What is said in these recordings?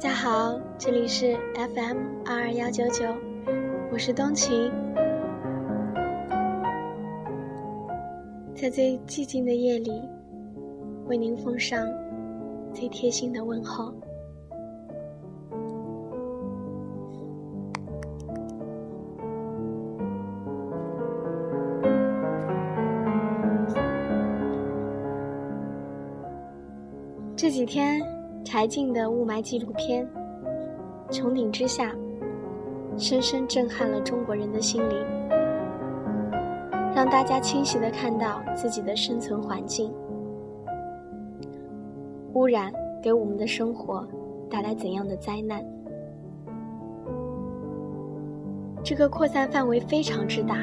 大家好，这里是 FM 二二幺九九，我是冬晴，在最寂静的夜里，为您奉上最贴心的问候。这几天，柴静的雾霾纪录片《穹顶之下》深深震撼了中国人的心灵，让大家清晰的看到自己的生存环境。污染给我们的生活带来怎样的灾难？这个扩散范围非常之大。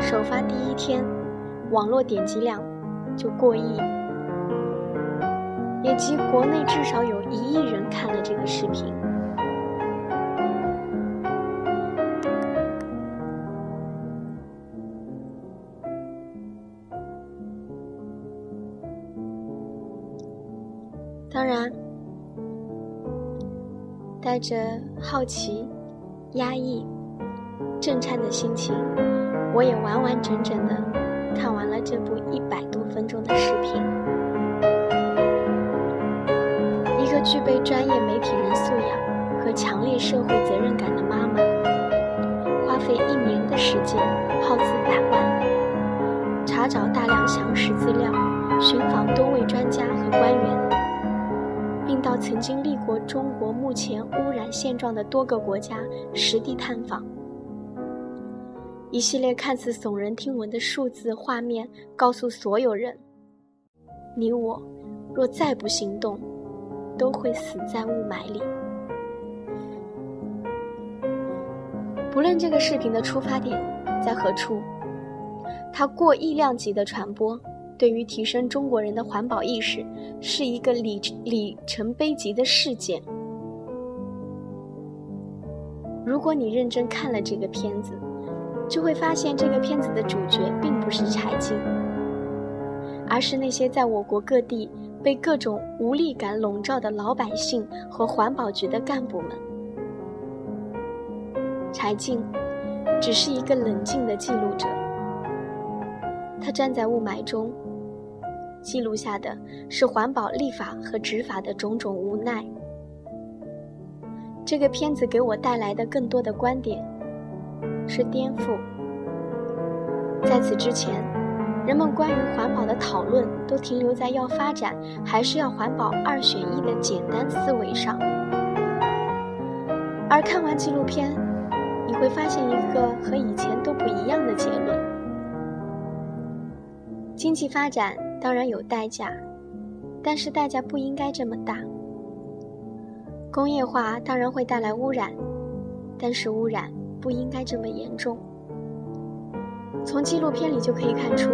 首发第一天，网络点击量。就过亿，也即国内至少有一亿人看了这个视频。当然，带着好奇、压抑、震颤的心情，我也完完整整的看完了这部中。的视频，一个具备专业媒体人素养和强烈社会责任感的妈妈，花费一年的时间，耗资百万，查找大量详实资料，寻访多位专家和官员，并到曾经历过中国目前污染现状的多个国家实地探访。一系列看似耸人听闻的数字画面，告诉所有人：你我若再不行动，都会死在雾霾里。不论这个视频的出发点在何处，它过亿量级的传播，对于提升中国人的环保意识，是一个里里程碑级的事件。如果你认真看了这个片子，就会发现，这个片子的主角并不是柴静，而是那些在我国各地被各种无力感笼罩的老百姓和环保局的干部们。柴静只是一个冷静的记录者，他站在雾霾中，记录下的是环保立法和执法的种种无奈。这个片子给我带来的更多的观点。是颠覆。在此之前，人们关于环保的讨论都停留在要发展还是要环保二选一的简单思维上。而看完纪录片，你会发现一个和以前都不一样的结论：经济发展当然有代价，但是代价不应该这么大。工业化当然会带来污染，但是污染。不应该这么严重。从纪录片里就可以看出，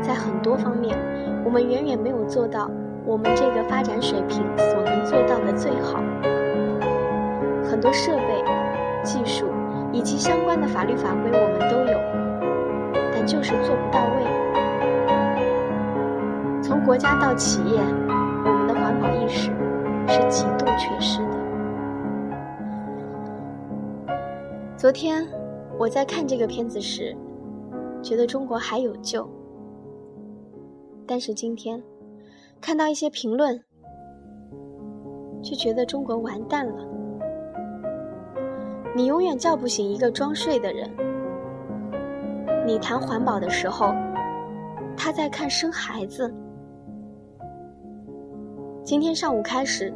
在很多方面，我们远远没有做到我们这个发展水平所能做到的最好。很多设备、技术以及相关的法律法规我们都有，但就是做不到位。从国家到企业，我们的环保意识是极度缺失的。昨天我在看这个片子时，觉得中国还有救。但是今天看到一些评论，却觉得中国完蛋了。你永远叫不醒一个装睡的人。你谈环保的时候，他在看生孩子。今天上午开始，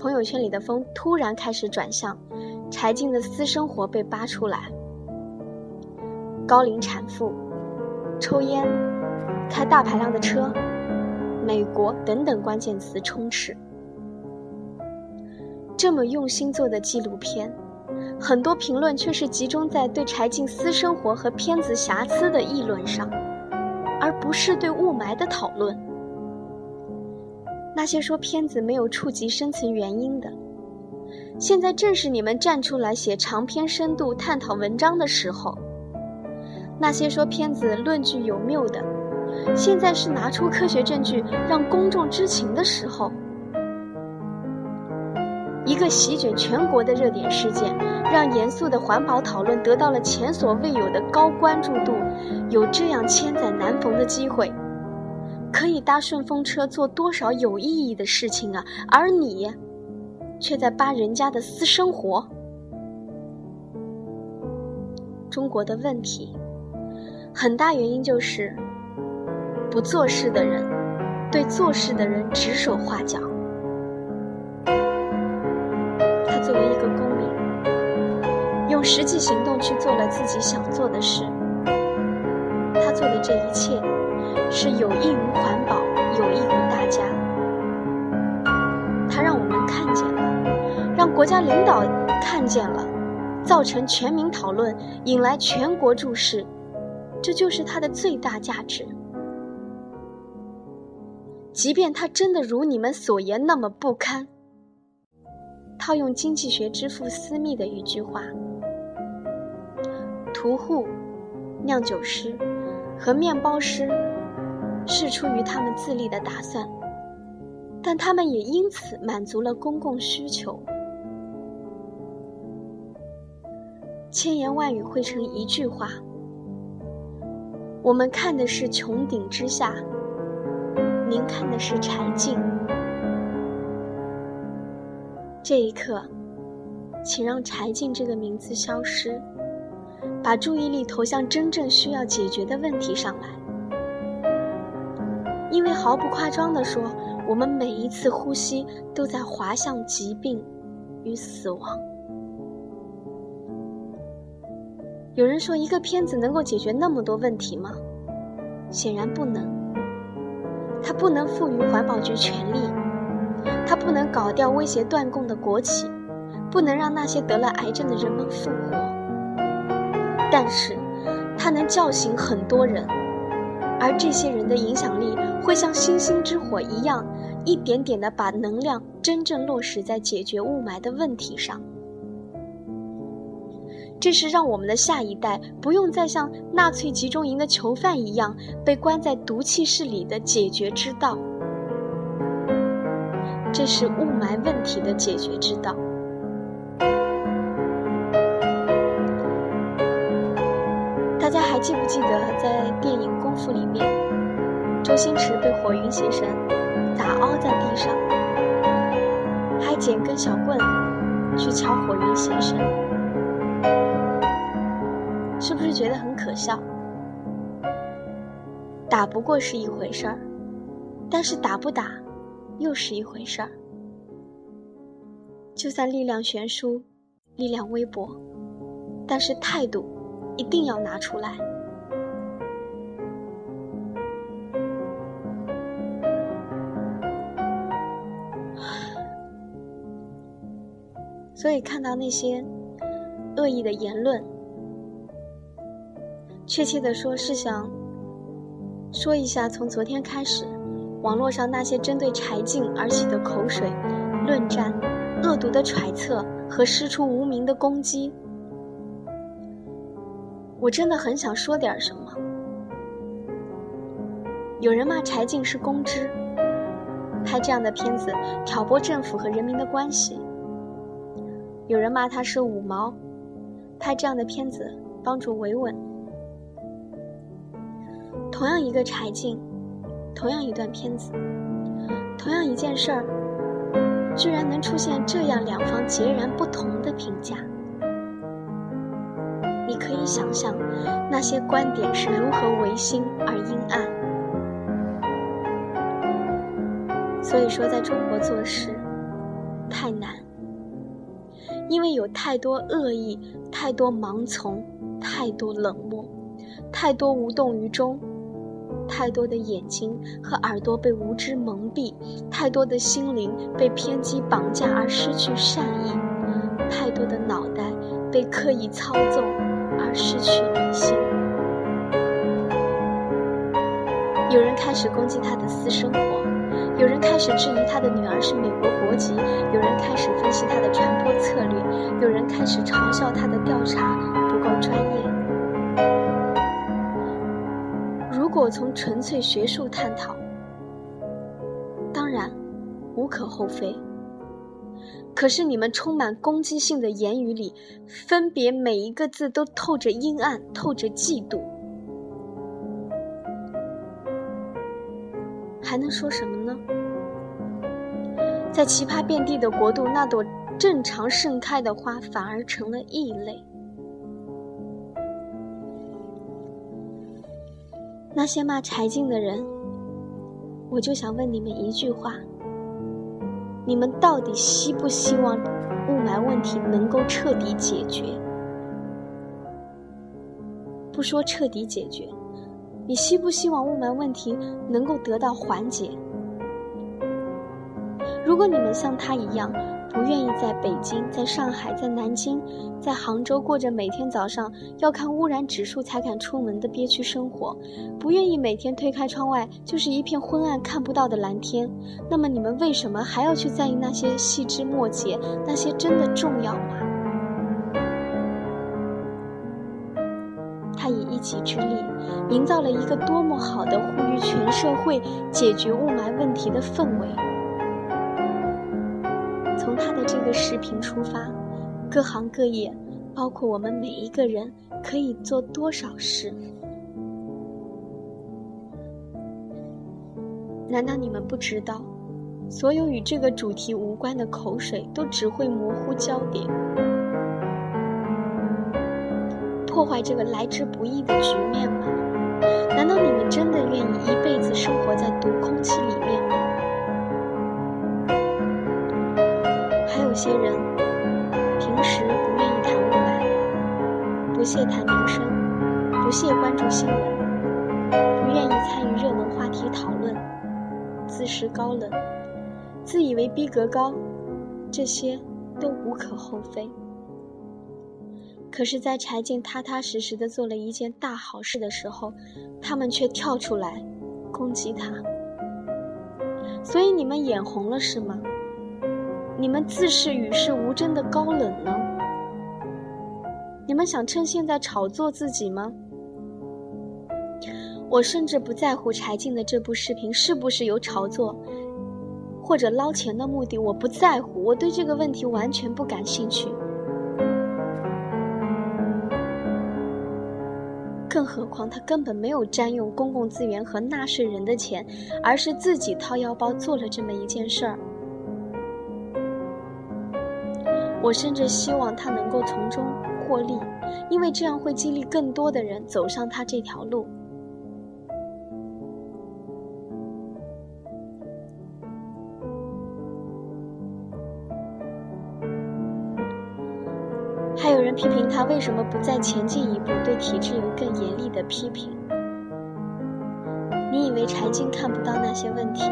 朋友圈里的风突然开始转向。柴静的私生活被扒出来，高龄产妇、抽烟、开大排量的车、美国等等关键词充斥。这么用心做的纪录片，很多评论却是集中在对柴静私生活和片子瑕疵的议论上，而不是对雾霾的讨论。那些说片子没有触及深层原因的。现在正是你们站出来写长篇深度探讨文章的时候。那些说片子论据有谬的，现在是拿出科学证据让公众知情的时候。一个席卷全国的热点事件，让严肃的环保讨论得到了前所未有的高关注度。有这样千载难逢的机会，可以搭顺风车做多少有意义的事情啊！而你，却在扒人家的私生活。中国的问题，很大原因就是不做事的人对做事的人指手画脚。他作为一个公民，用实际行动去做了自己想做的事。他做的这一切，是有益于环保，有益于大家。国家领导看见了，造成全民讨论，引来全国注视，这就是他的最大价值。即便他真的如你们所言那么不堪。套用经济学之父斯密的一句话：“屠户、酿酒师和面包师是出于他们自利的打算，但他们也因此满足了公共需求。千言万语汇成一句话：我们看的是穹顶之下，您看的是柴静。”这一刻，请让“柴静”这个名字消失，把注意力投向真正需要解决的问题上来。因为毫不夸张地说，我们每一次呼吸都在滑向疾病与死亡。有人说，一个片子能够解决那么多问题吗？显然不能。它不能赋予环保局权力。他不能搞掉威胁断供的国企，不能让那些得了癌症的人们复活，但是，他能叫醒很多人，而这些人的影响力会像星星之火一样，一点点的把能量真正落实在解决雾霾的问题上。这是让我们的下一代不用再像纳粹集中营的囚犯一样被关在毒气室里的解决之道。这是雾霾问题的解决之道。大家还记不记得，在电影《功夫》里面，周星驰被火云邪神打凹在地上，还捡根小棍去敲火云邪神，是不是觉得很可笑？打不过是一回事儿，但是打不打？又是一回事儿。就算力量悬殊，力量微薄，但是态度一定要拿出来。所以看到那些恶意的言论，确切的说是想说一下，从昨天开始。网络上那些针对柴静而起的口水、论战、恶毒的揣测和师出无名的攻击，我真的很想说点什么。有人骂柴静是公知，拍这样的片子挑拨政府和人民的关系；有人骂他是五毛，拍这样的片子帮助维稳。同样一个柴静。同样一段片子，同样一件事儿，居然能出现这样两方截然不同的评价。你可以想象，那些观点是如何违心而阴暗。所以说，在中国做事太难，因为有太多恶意，太多盲从，太多冷漠，太多无动于衷。太多的眼睛和耳朵被无知蒙蔽，太多的心灵被偏激绑架而失去善意，太多的脑袋被刻意操纵而失去理性。有人开始攻击他的私生活，有人开始质疑他的女儿是美国国籍，有人开始分析他的传播策略，有人开始嘲笑他的调查不够专业。从纯粹学术探讨，当然无可厚非。可是你们充满攻击性的言语里，分别每一个字都透着阴暗，透着嫉妒，还能说什么呢？在奇葩遍地的国度，那朵正常盛开的花反而成了异类。那些骂柴静的人，我就想问你们一句话。你们到底希不希望雾霾问题能够彻底解决？不说彻底解决，你希不希望雾霾问题能够得到缓解？如果你们像他一样，不愿意在北京、在上海、在南京、在杭州过着每天早上要看污染指数才敢出门的憋屈生活，不愿意每天推开窗外就是一片昏暗看不到的蓝天，那么你们为什么还要去在意那些细枝末节？那些真的重要吗？他以一己之力，营造了一个多么好的呼吁全社会解决雾霾问题的氛围。从他的这个视频出发，各行各业，包括我们每一个人，可以做多少事？难道你们不知道，所有与这个主题无关的口水都只会模糊焦点，破坏这个来之不易的局面吗？难道你们真的愿意一辈子生活在毒空气里有些人平时不愿意谈雾霾，不屑谈民生，不屑关注新闻，不愿意参与热门话题讨论，自视高冷，自以为逼格高，这些都无可厚非。可是，在柴静踏踏实实的做了一件大好事的时候，他们却跳出来攻击他。所以你们眼红了是吗？你们自视与世无争的高冷呢？你们想趁现在炒作自己吗？我甚至不在乎柴静的这部视频是不是有炒作或者捞钱的目的，我不在乎，我对这个问题完全不感兴趣。更何况他根本没有占用公共资源和纳税人的钱，而是自己掏腰包做了这么一件事儿。我甚至希望他能够从中获利，因为这样会激励更多的人走上他这条路。还有人批评他为什么不再前进一步，对体制有更严厉的批评。你以为柴静看不到那些问题？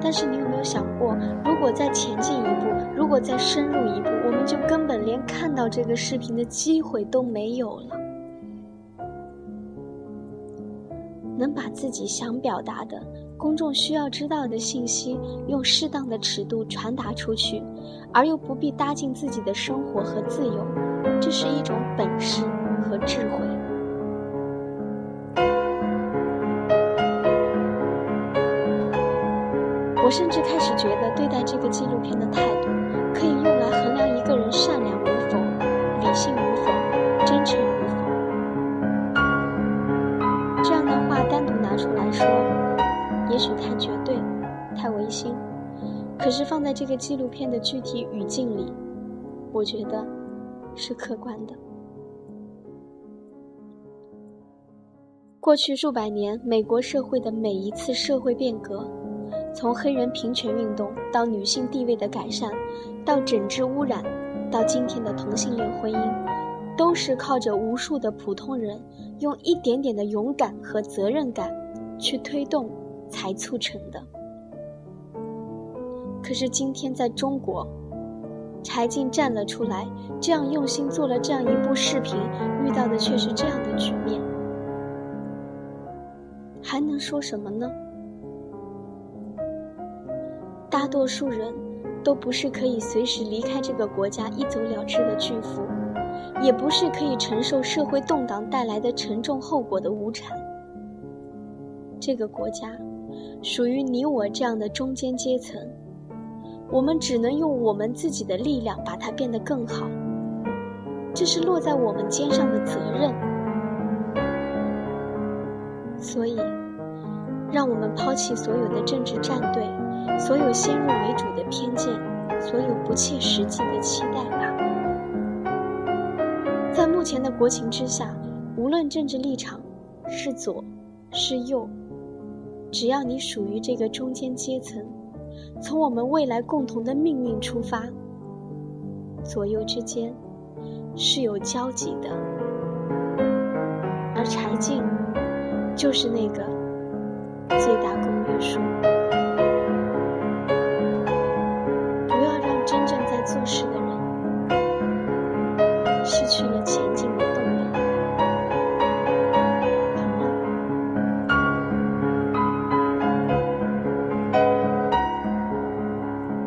但是你想过，如果再前进一步，如果再深入一步，我们就根本连看到这个视频的机会都没有了。能把自己想表达的、公众需要知道的信息，用适当的尺度传达出去，而又不必搭进自己的生活和自由，这是一种本事和智慧。我甚至开始觉得，对待这个纪录片的态度，可以用来衡量一个人善良与否、理性与否、真诚与否。这样的话单独拿出来说，也许太绝对、太违心。可是放在这个纪录片的具体语境里，我觉得是客观的。过去数百年，美国社会的每一次社会变革。从黑人平权运动到女性地位的改善，到整治污染，到今天的同性恋婚姻，都是靠着无数的普通人用一点点的勇敢和责任感去推动才促成的。可是今天在中国，柴静站了出来，这样用心做了这样一部视频，遇到的却是这样的局面，还能说什么呢？大多数人都不是可以随时离开这个国家一走了之的巨富，也不是可以承受社会动荡带来的沉重后果的无产。这个国家属于你我这样的中间阶层，我们只能用我们自己的力量把它变得更好，这是落在我们肩上的责任。所以，让我们抛弃所有的政治站队，所有先入为主的偏见，所有不切实际的期待吧。在目前的国情之下，无论政治立场是左是右，只要你属于这个中间阶层，从我们未来共同的命运出发，左右之间是有交集的。而柴静就是那个最大公约数。